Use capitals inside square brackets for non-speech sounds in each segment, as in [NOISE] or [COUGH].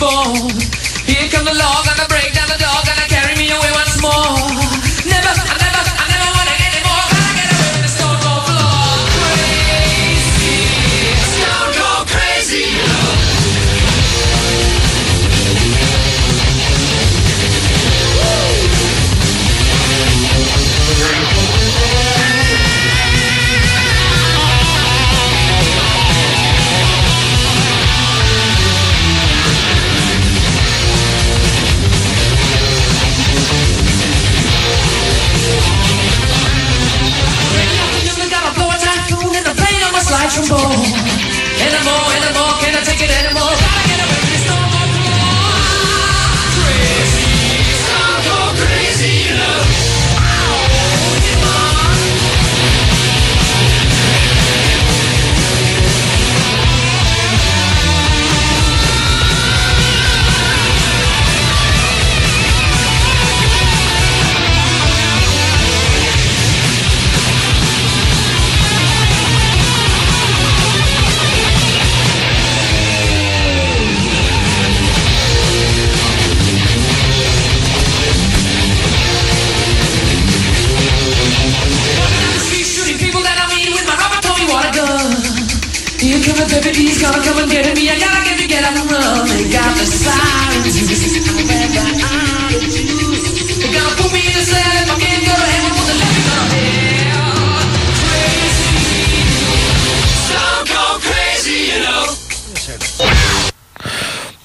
like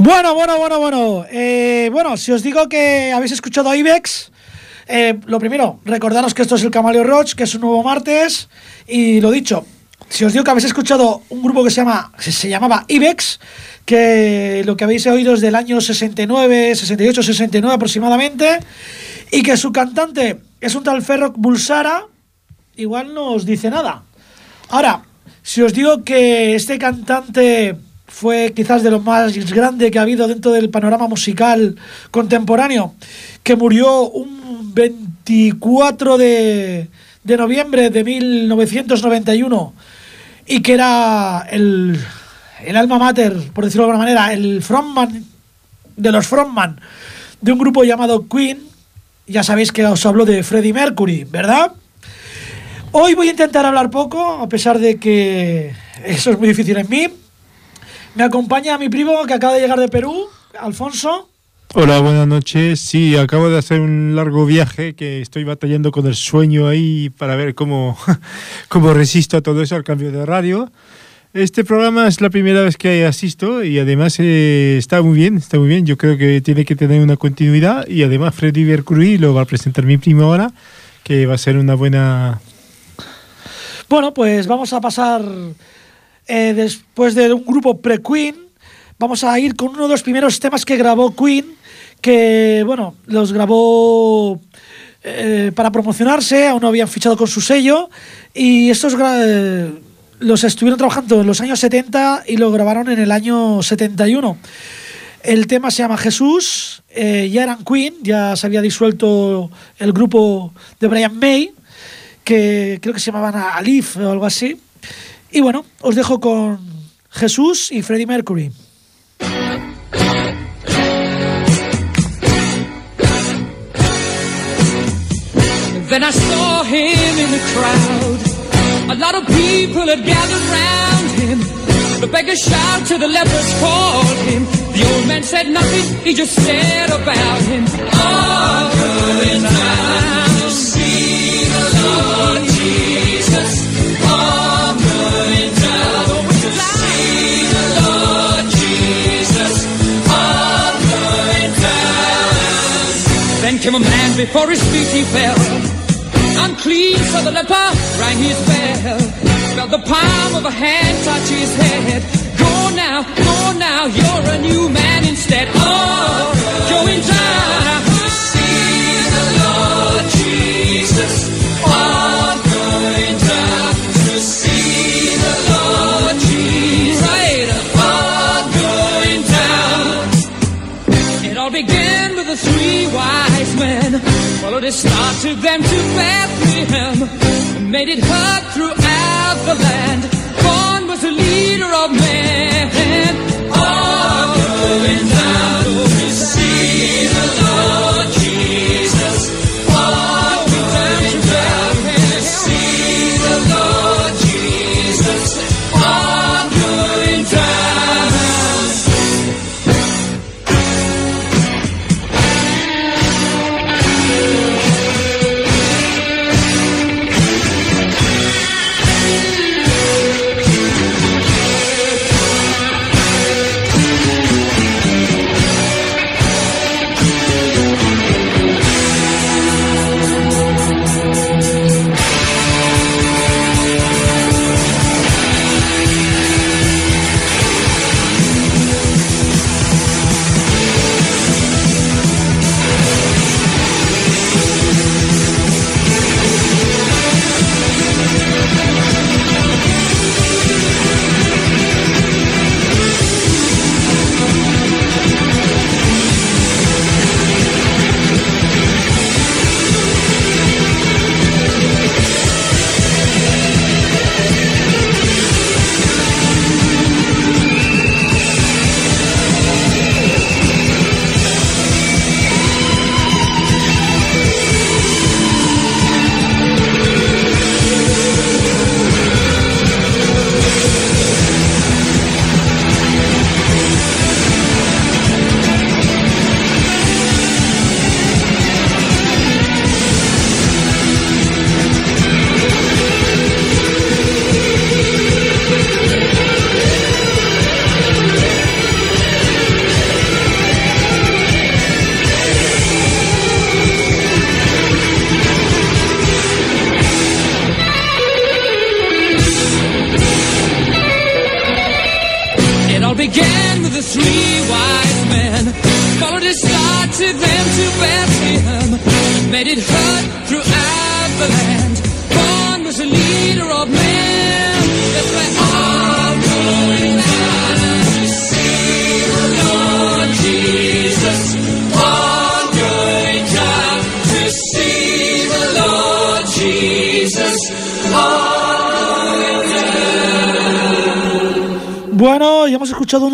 Bueno, bueno, bueno, bueno. Eh, bueno, si os digo que habéis escuchado a Ibex, eh, lo primero, recordaros que esto es el Camaleo Roach, que es un nuevo martes. Y lo dicho, si os digo que habéis escuchado un grupo que se, llama, se, se llamaba Ibex, que lo que habéis oído es del año 69, 68, 69 aproximadamente, y que su cantante es un tal Ferroc Bulsara, igual no os dice nada. Ahora, si os digo que este cantante fue quizás de lo más grande que ha habido dentro del panorama musical contemporáneo, que murió un 24 de, de noviembre de 1991 y que era el, el alma mater, por decirlo de alguna manera, el frontman de los frontman de un grupo llamado Queen. Ya sabéis que os hablo de Freddie Mercury, ¿verdad? Hoy voy a intentar hablar poco, a pesar de que eso es muy difícil en mí. Me acompaña mi primo que acaba de llegar de Perú, Alfonso. Hola, buenas noches. Sí, acabo de hacer un largo viaje que estoy batallando con el sueño ahí para ver cómo, [LAUGHS] cómo resisto a todo eso, al cambio de radio. Este programa es la primera vez que asisto y además eh, está muy bien, está muy bien. Yo creo que tiene que tener una continuidad y además Freddy Mercury lo va a presentar mi primo ahora, que va a ser una buena... Bueno, pues vamos a pasar eh, después de un grupo pre-Queen, vamos a ir con uno de los primeros temas que grabó Queen, que, bueno, los grabó eh, para promocionarse, aún no habían fichado con su sello, y estos eh, los estuvieron trabajando en los años 70 y lo grabaron en el año 71. El tema se llama Jesús, ya eran Queen, ya se había disuelto el grupo de Brian May, que creo que se llamaban Alif o algo así. Y bueno, os dejo con Jesús y Freddie Mercury. Then I saw him in the crowd. A lot of people had gathered round him. The beggars shouted, the lepers called him. The old man said nothing, he just said about him. All going down to Then came a man before his feet he fell. Unclean, so the leper rang his bell. Felt the palm of a hand touch his head. Go now, go now, you're a new man instead. Oh, going down. Star, took them to Bethlehem. And made it heard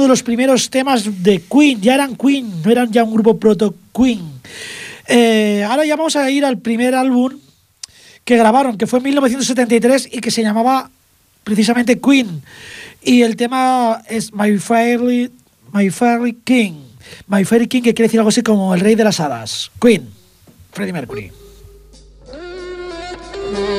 los primeros temas de Queen, ya eran Queen, no eran ya un grupo proto Queen. Eh, ahora ya vamos a ir al primer álbum que grabaron, que fue en 1973 y que se llamaba precisamente Queen. Y el tema es My Fairy, My Fairy King. My Fairy King, que quiere decir algo así como el rey de las hadas. Queen, Freddie Mercury. Mm,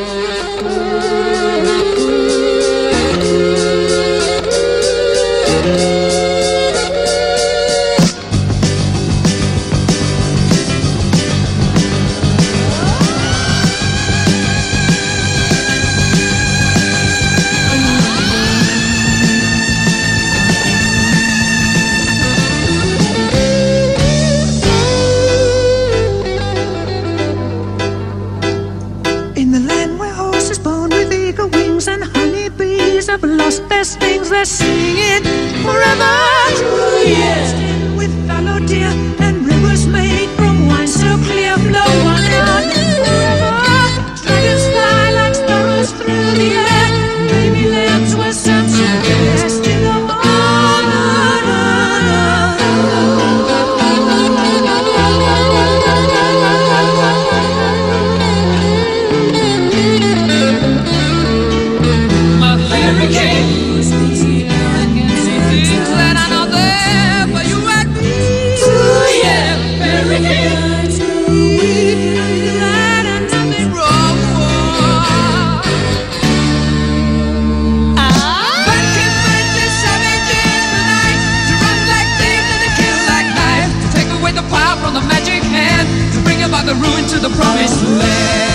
Yeah! promise land. É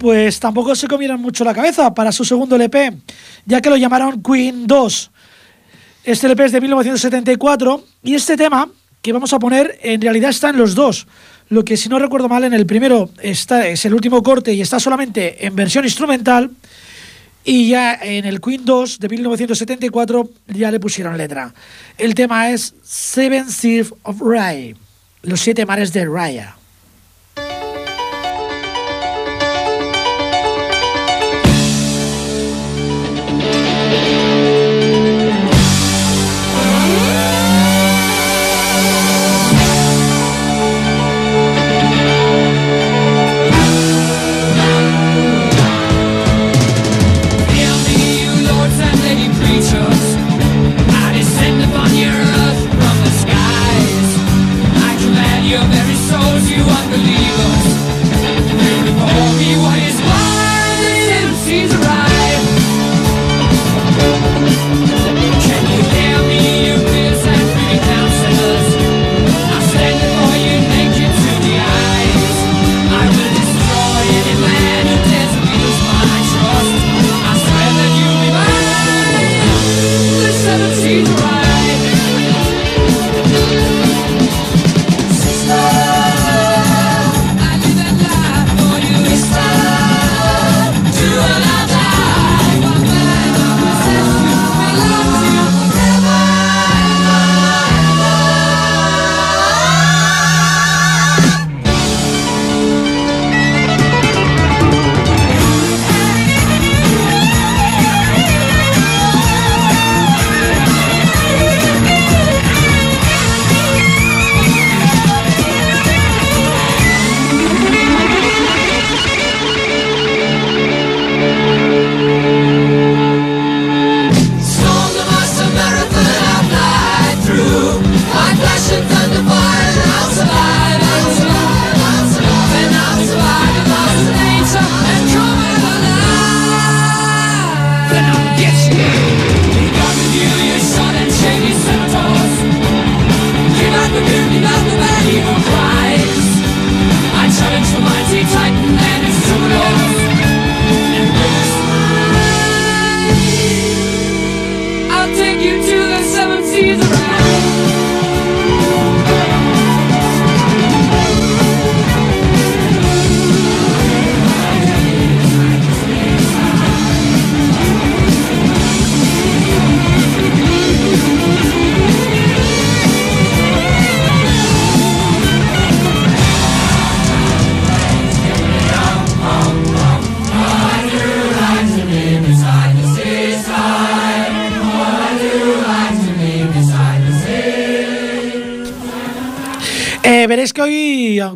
pues tampoco se comieron mucho la cabeza para su segundo LP, ya que lo llamaron Queen 2. Este LP es de 1974 y este tema que vamos a poner en realidad está en los dos. Lo que si no recuerdo mal en el primero está, es el último corte y está solamente en versión instrumental y ya en el Queen 2 de 1974 ya le pusieron letra. El tema es Seven Seas of Rye, los siete mares de Raya.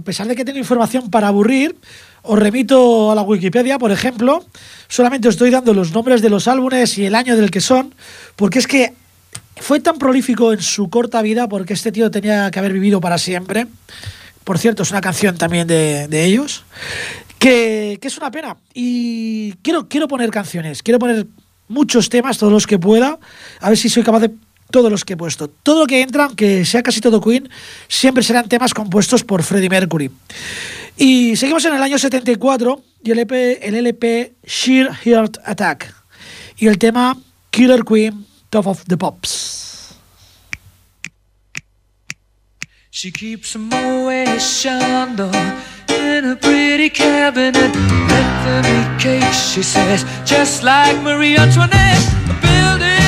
Pesar de que tengo información para aburrir, os remito a la Wikipedia, por ejemplo. Solamente os estoy dando los nombres de los álbumes y el año del que son, porque es que fue tan prolífico en su corta vida, porque este tío tenía que haber vivido para siempre. Por cierto, es una canción también de, de ellos, que, que es una pena. Y quiero, quiero poner canciones, quiero poner muchos temas, todos los que pueda, a ver si soy capaz de todos los que he puesto. Todo lo que entra, aunque sea casi todo Queen, siempre serán temas compuestos por Freddie Mercury. Y seguimos en el año 74 y el, EP, el LP Sheer Heart Attack y el tema Killer Queen Top of the Pops. She keeps a Moet Chandon in a pretty cabinet. Let them eat cake, she says, just like Marie Antoinette. A building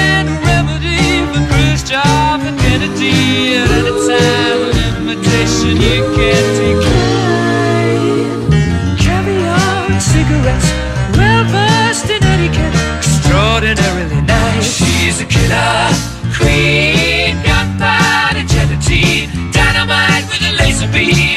for Khrushchev and Kennedy. At any time, an invitation you can decline. Caviar and cigarettes, well versed in etiquette, extraordinarily nice. She's a killer queen, gunpowder gelatine, dynamite with a laser beam,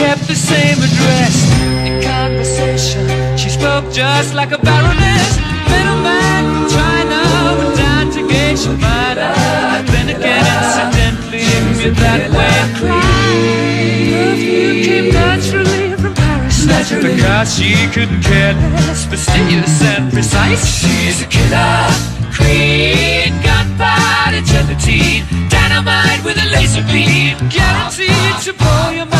kept the same address. In conversation, she spoke just like a baroness. Middleman from China went down to Geisha Minor. Then again, incidentally, if that way. Perfume came naturally from Paris. Because she couldn't care less, fastidious and precise. She's a killer queen, gunpowder gelatine, dynamite with a laser beam, guaranteed to blow your mind.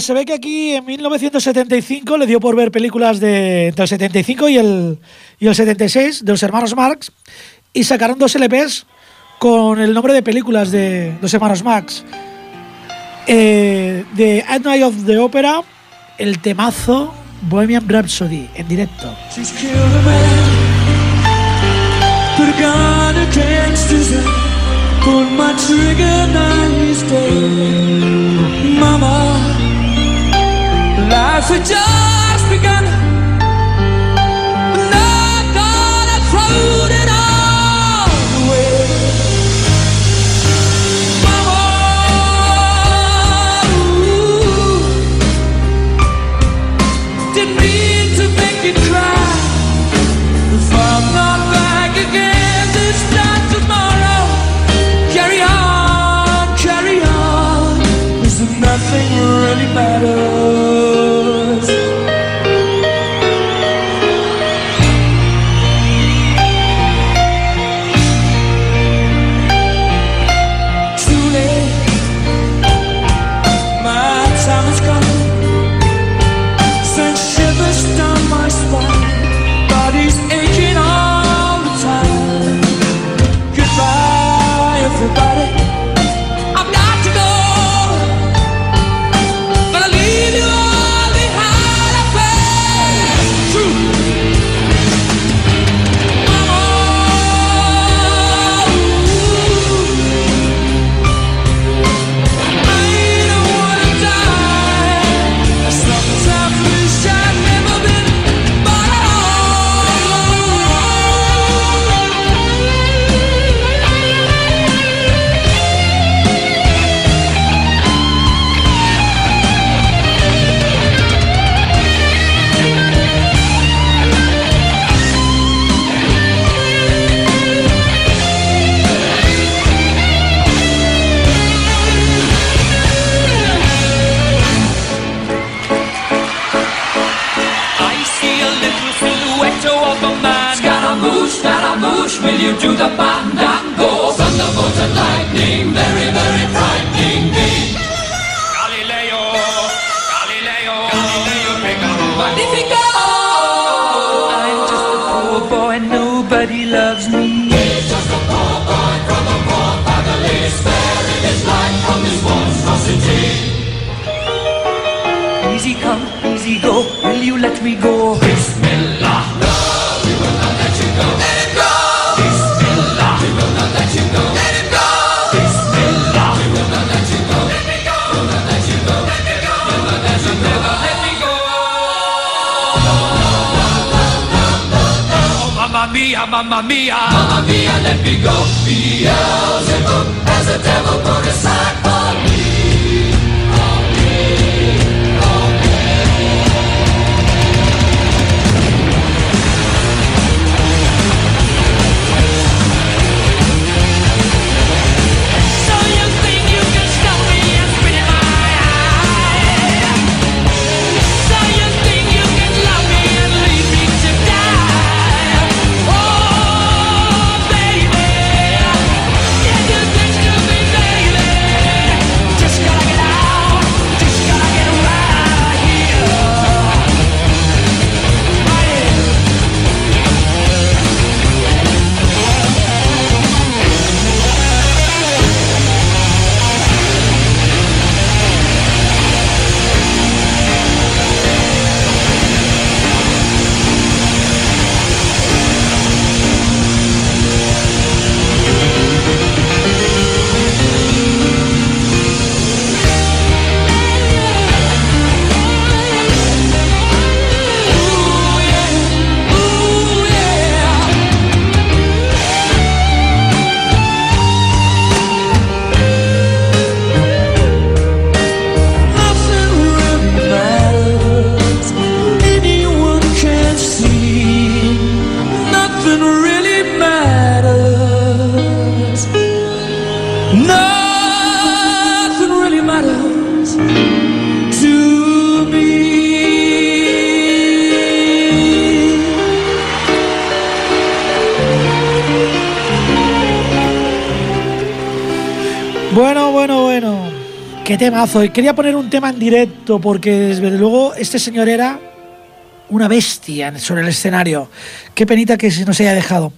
Pues se ve que aquí en 1975 le dio por ver películas de entre el 75 y el, y el 76 de los hermanos Marx y sacaron dos LPs con el nombre de películas de los hermanos Marx. Eh, de At Night of the Opera, el temazo Bohemian Rhapsody en directo. Life had just begun. Y quería poner un tema en directo porque desde luego este señor era una bestia sobre el escenario. Qué penita que se nos haya dejado.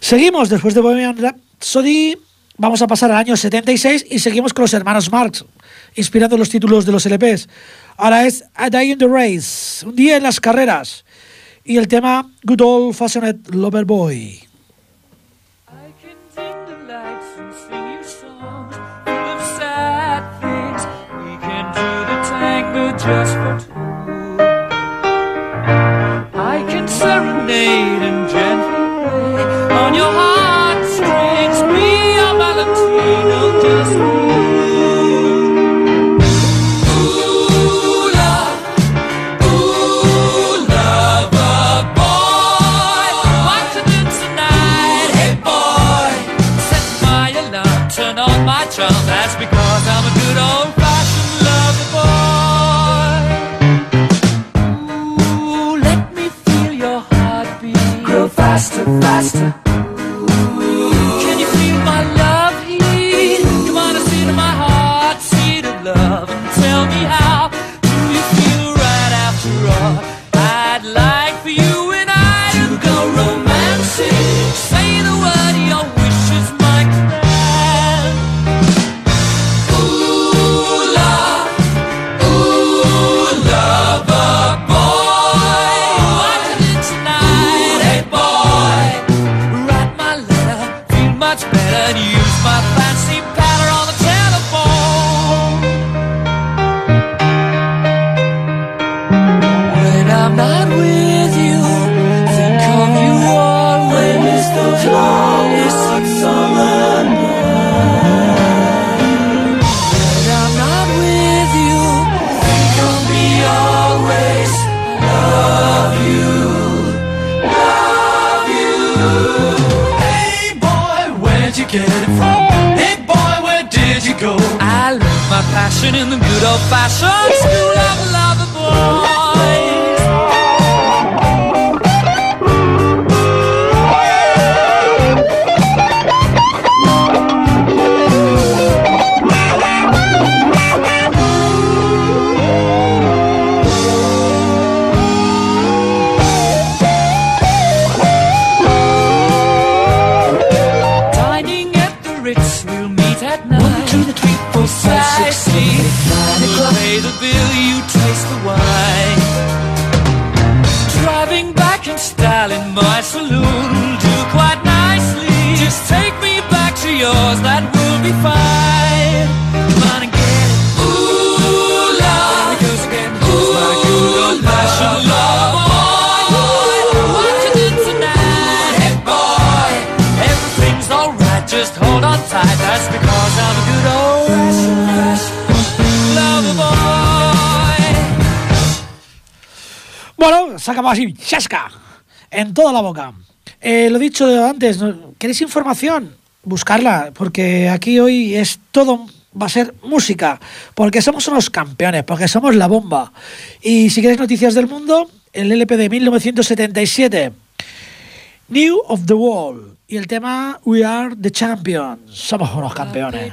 Seguimos después de Bohemian Rhapsody. Vamos a pasar al año 76 y seguimos con los hermanos Marx, inspirando los títulos de los LPs. Ahora es A Day in the Race, un día en las carreras. Y el tema Good Old Fashioned Lover Boy. just for two. I can serenade Así, chasca, en toda la boca. Eh, lo dicho antes. ¿queréis información? Buscarla, porque aquí hoy es todo, va a ser música, porque somos unos campeones, porque somos la bomba. Y si queréis noticias del mundo, el LP de 1977, New of the World, y el tema We Are the Champions, somos unos campeones.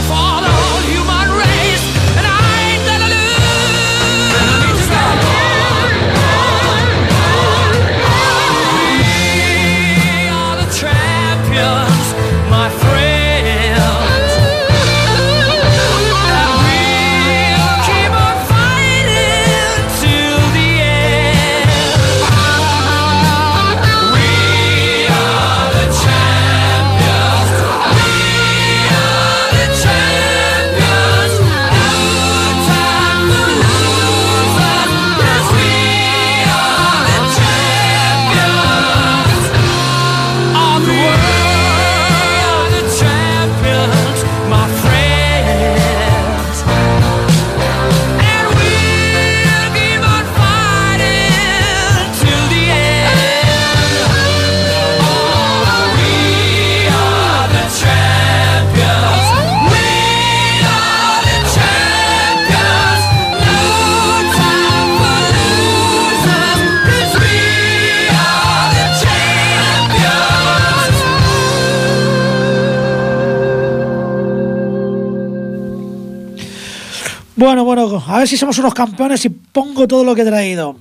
A ver si somos unos campeones y pongo todo lo que he traído.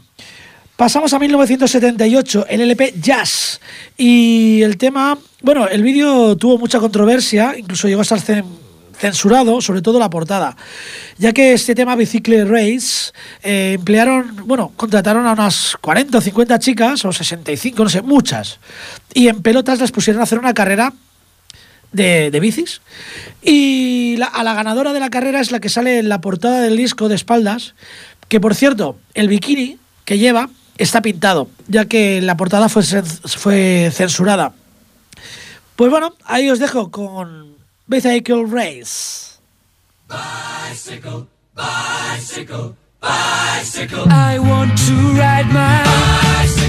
Pasamos a 1978, el LP Jazz. Y el tema, bueno, el vídeo tuvo mucha controversia, incluso llegó a estar cen- censurado, sobre todo la portada, ya que este tema Bicycle Race eh, emplearon, bueno, contrataron a unas 40 o 50 chicas, o 65, no sé, muchas, y en pelotas las pusieron a hacer una carrera de, bicis. Y a la ganadora de la carrera es la que sale en la portada del disco de espaldas, que por cierto, el bikini que lleva está pintado, ya que la portada fue, fue censurada. Pues bueno, ahí os dejo con Bicycle Race. I want to ride my bicycle, bicycle,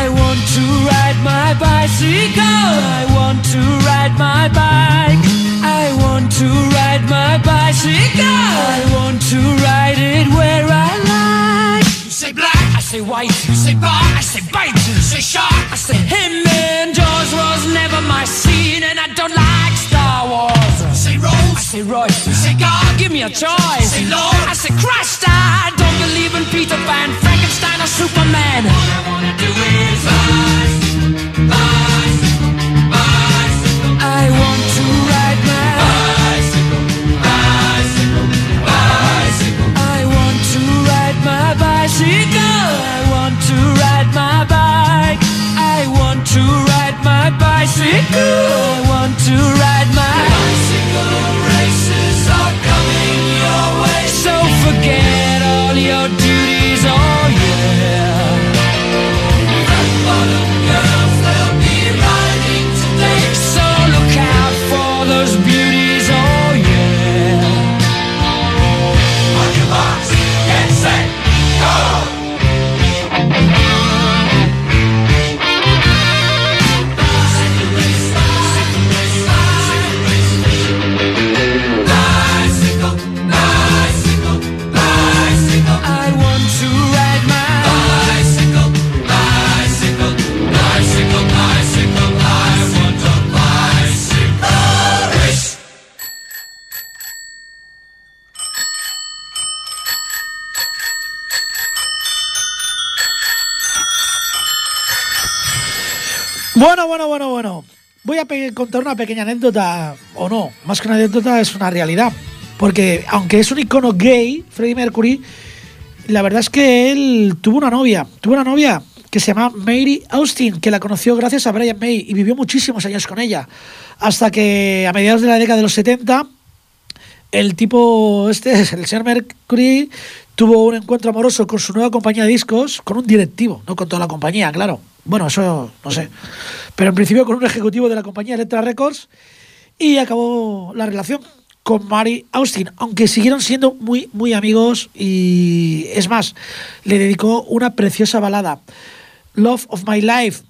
I want to ride my bicycle. I want to ride my bike. I want to ride my bicycle. I want to ride it where I like. You say black, I say white. You say bar, I say bite. You say shark, I say him. And Jaws was never my scene, and I don't like Star Wars. You say rose, I say Royce. You say God, give me a choice. You say Lord, I say Christ. I don't believe in Peter Pan. Frank Frankenstein, or Superman. All I wanna do is rise. I want to ride my bicycle, bicycle, bicycle. I want to ride my bicycle. I want to ride my bike. I want to ride my bicycle. I want to ride Bueno, bueno, bueno, bueno. Voy a contar una pequeña anécdota, o no, más que una anécdota es una realidad. Porque aunque es un icono gay, Freddie Mercury, la verdad es que él tuvo una novia, tuvo una novia que se llama Mary Austin, que la conoció gracias a Brian May y vivió muchísimos años con ella. Hasta que a mediados de la década de los 70, el tipo, este, [LAUGHS] el señor Mercury, tuvo un encuentro amoroso con su nueva compañía de discos, con un directivo, no con toda la compañía, claro. Bueno, eso no sé. Pero en principio con un ejecutivo de la compañía Electra Records y acabó la relación con Mary Austin, aunque siguieron siendo muy, muy amigos y es más, le dedicó una preciosa balada, Love of My Life.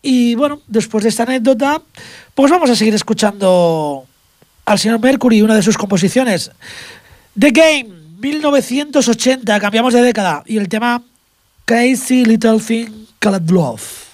Y bueno, después de esta anécdota, pues vamos a seguir escuchando al señor Mercury, una de sus composiciones. The Game, 1980, cambiamos de década. Y el tema Crazy Little Thing Called Love.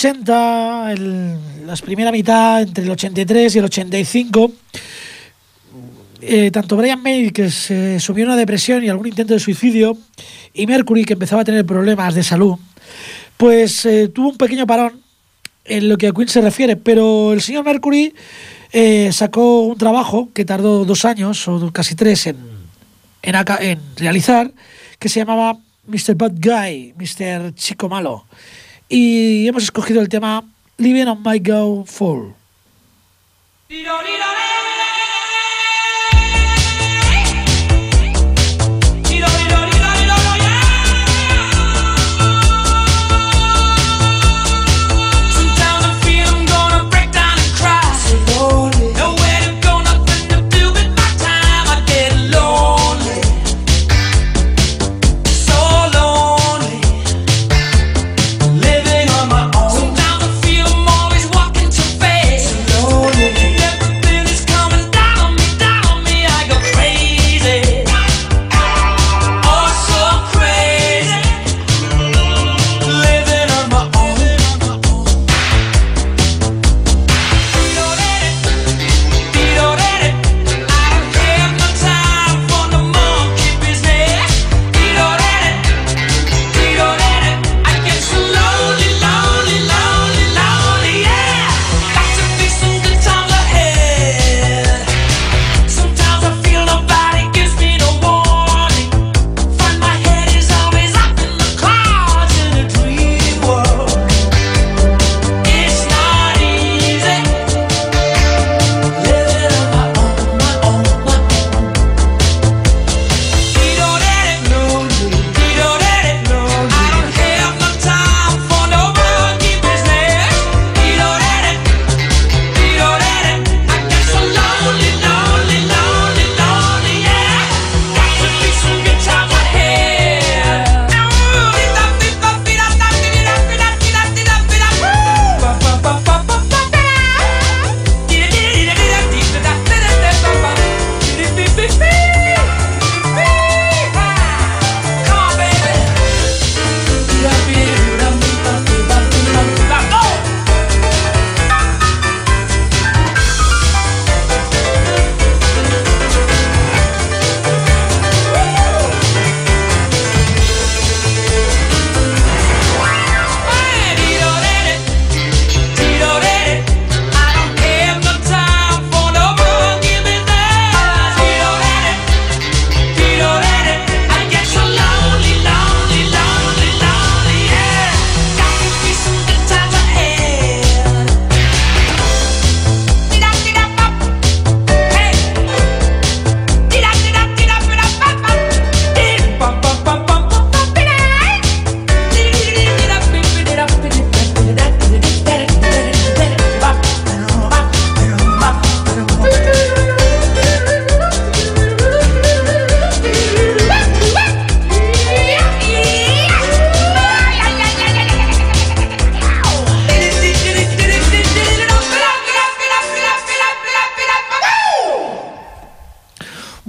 80, el, la primera mitad, entre el 83 y el 85, eh, tanto Brian May, que se subió a una depresión y algún intento de suicidio, y Mercury, que empezaba a tener problemas de salud, pues eh, tuvo un pequeño parón en lo que a Queen se refiere, pero el señor Mercury eh, sacó un trabajo que tardó dos años o casi tres en, en, en realizar, que se llamaba Mr. Bad Guy, Mr. Chico Malo. Y hemos escogido el tema Living on My Go Full.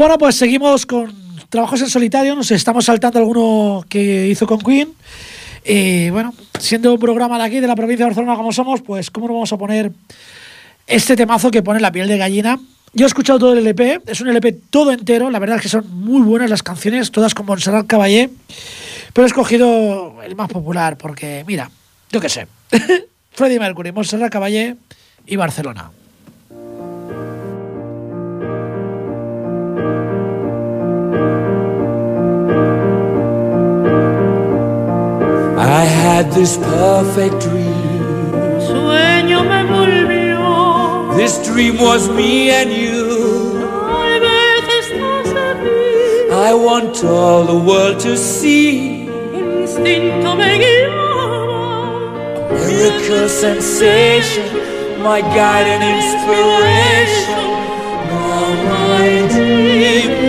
Bueno, pues seguimos con trabajos en solitario. Nos estamos saltando alguno que hizo con Queen. Y bueno, siendo un programa de aquí, de la provincia de Barcelona como somos, pues ¿cómo no vamos a poner este temazo que pone la piel de gallina? Yo he escuchado todo el LP, es un LP todo entero, la verdad es que son muy buenas las canciones, todas con Montserrat Caballé, pero he escogido el más popular porque, mira, yo qué sé, [LAUGHS] Freddie Mercury, Montserrat Caballé y Barcelona. Had this perfect dream. Sueño me volvió, This dream was me and you. estás aquí, I want all the world to see. instinto me guiaba, Miracle sensation, my guide and inspiration. Now my dream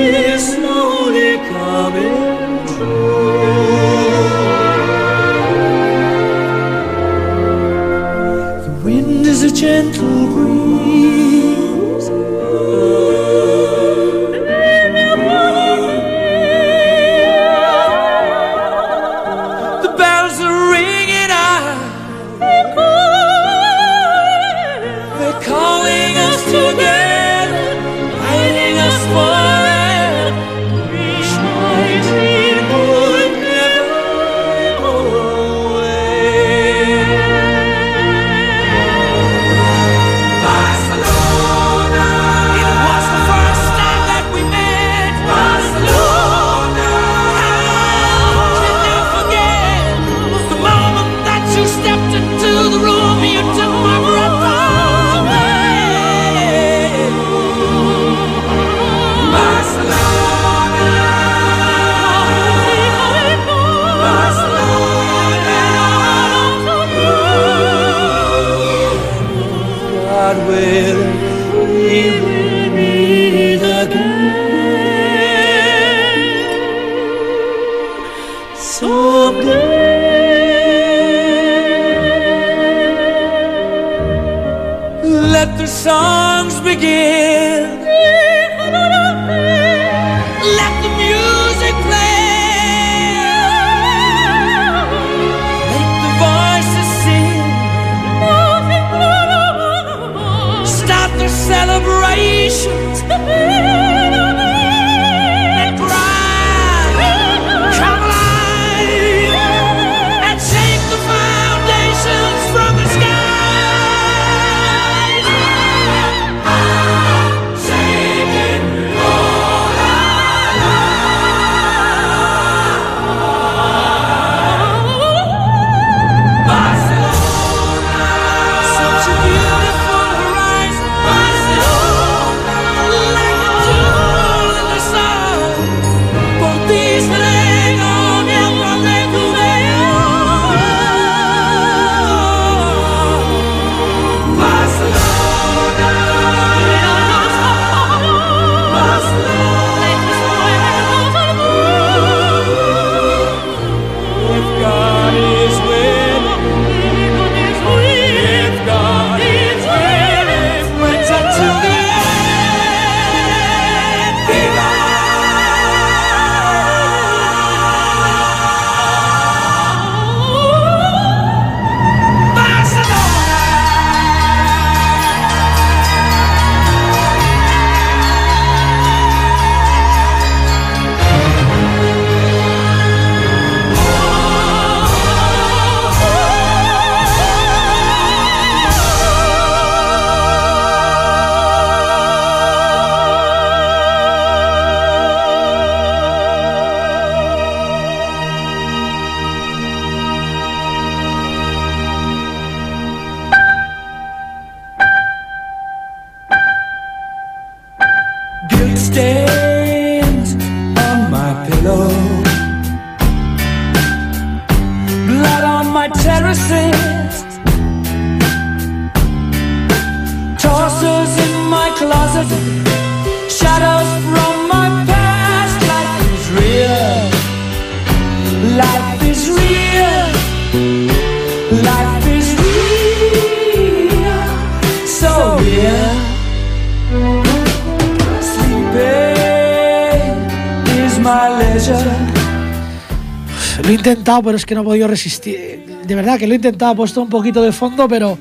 intentado, pero es que no he podido resistir. De verdad que lo he intentado, he puesto un poquito de fondo, pero.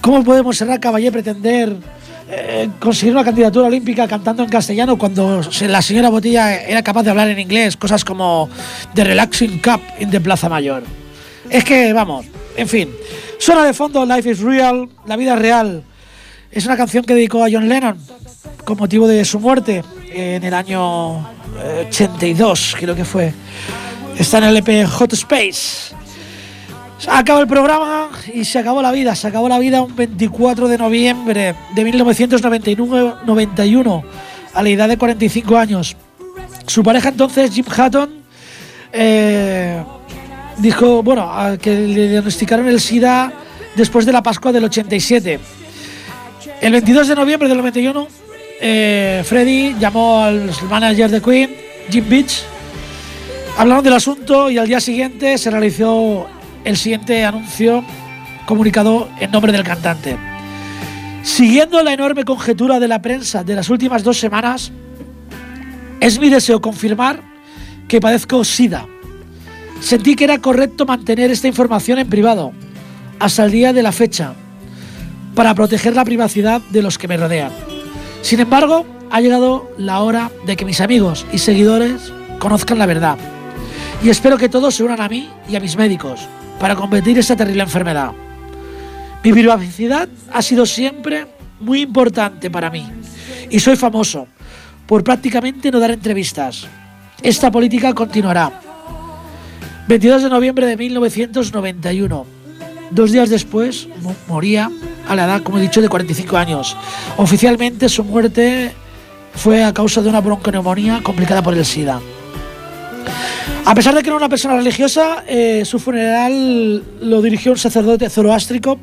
¿Cómo podemos Serrat Caballé pretender eh, conseguir una candidatura olímpica cantando en castellano cuando la señora Botella era capaz de hablar en inglés? Cosas como The Relaxing Cup in the Plaza Mayor. Es que, vamos, en fin. Suena de fondo Life is Real, la vida real. Es una canción que dedicó a John Lennon con motivo de su muerte en el año eh, 82, creo que fue. Está en el EP Hot Space. Acaba el programa y se acabó la vida. Se acabó la vida un 24 de noviembre de 1991, a la edad de 45 años. Su pareja entonces, Jim Hatton, eh, dijo, bueno, que le diagnosticaron el SIDA después de la Pascua del 87. El 22 de noviembre del 91, eh, Freddy llamó al manager de Queen, Jim Beach, hablaron del asunto y al día siguiente se realizó el siguiente anuncio comunicado en nombre del cantante. Siguiendo la enorme conjetura de la prensa de las últimas dos semanas, es mi deseo confirmar que padezco SIDA. Sentí que era correcto mantener esta información en privado hasta el día de la fecha para proteger la privacidad de los que me rodean. Sin embargo, ha llegado la hora de que mis amigos y seguidores conozcan la verdad. Y espero que todos se unan a mí y a mis médicos para combatir esta terrible enfermedad. Mi privacidad ha sido siempre muy importante para mí y soy famoso por prácticamente no dar entrevistas. Esta política continuará. 22 de noviembre de 1991. Dos días después mo- moría a la edad, como he dicho, de 45 años. Oficialmente su muerte fue a causa de una bronconeumonía complicada por el SIDA. A pesar de que era una persona religiosa, eh, su funeral lo dirigió un sacerdote zoroástrico.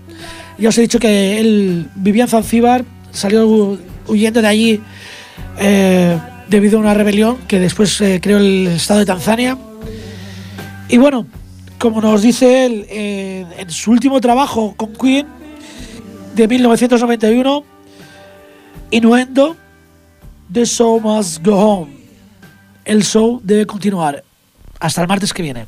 Ya os he dicho que él vivía en Zanzíbar, salió hu- huyendo de allí eh, debido a una rebelión que después eh, creó el Estado de Tanzania. Y bueno, como nos dice él, eh, en su último trabajo con Queen, de 1991, Innuendo, The Show Must Go Home. El show debe continuar. Hasta el martes que viene.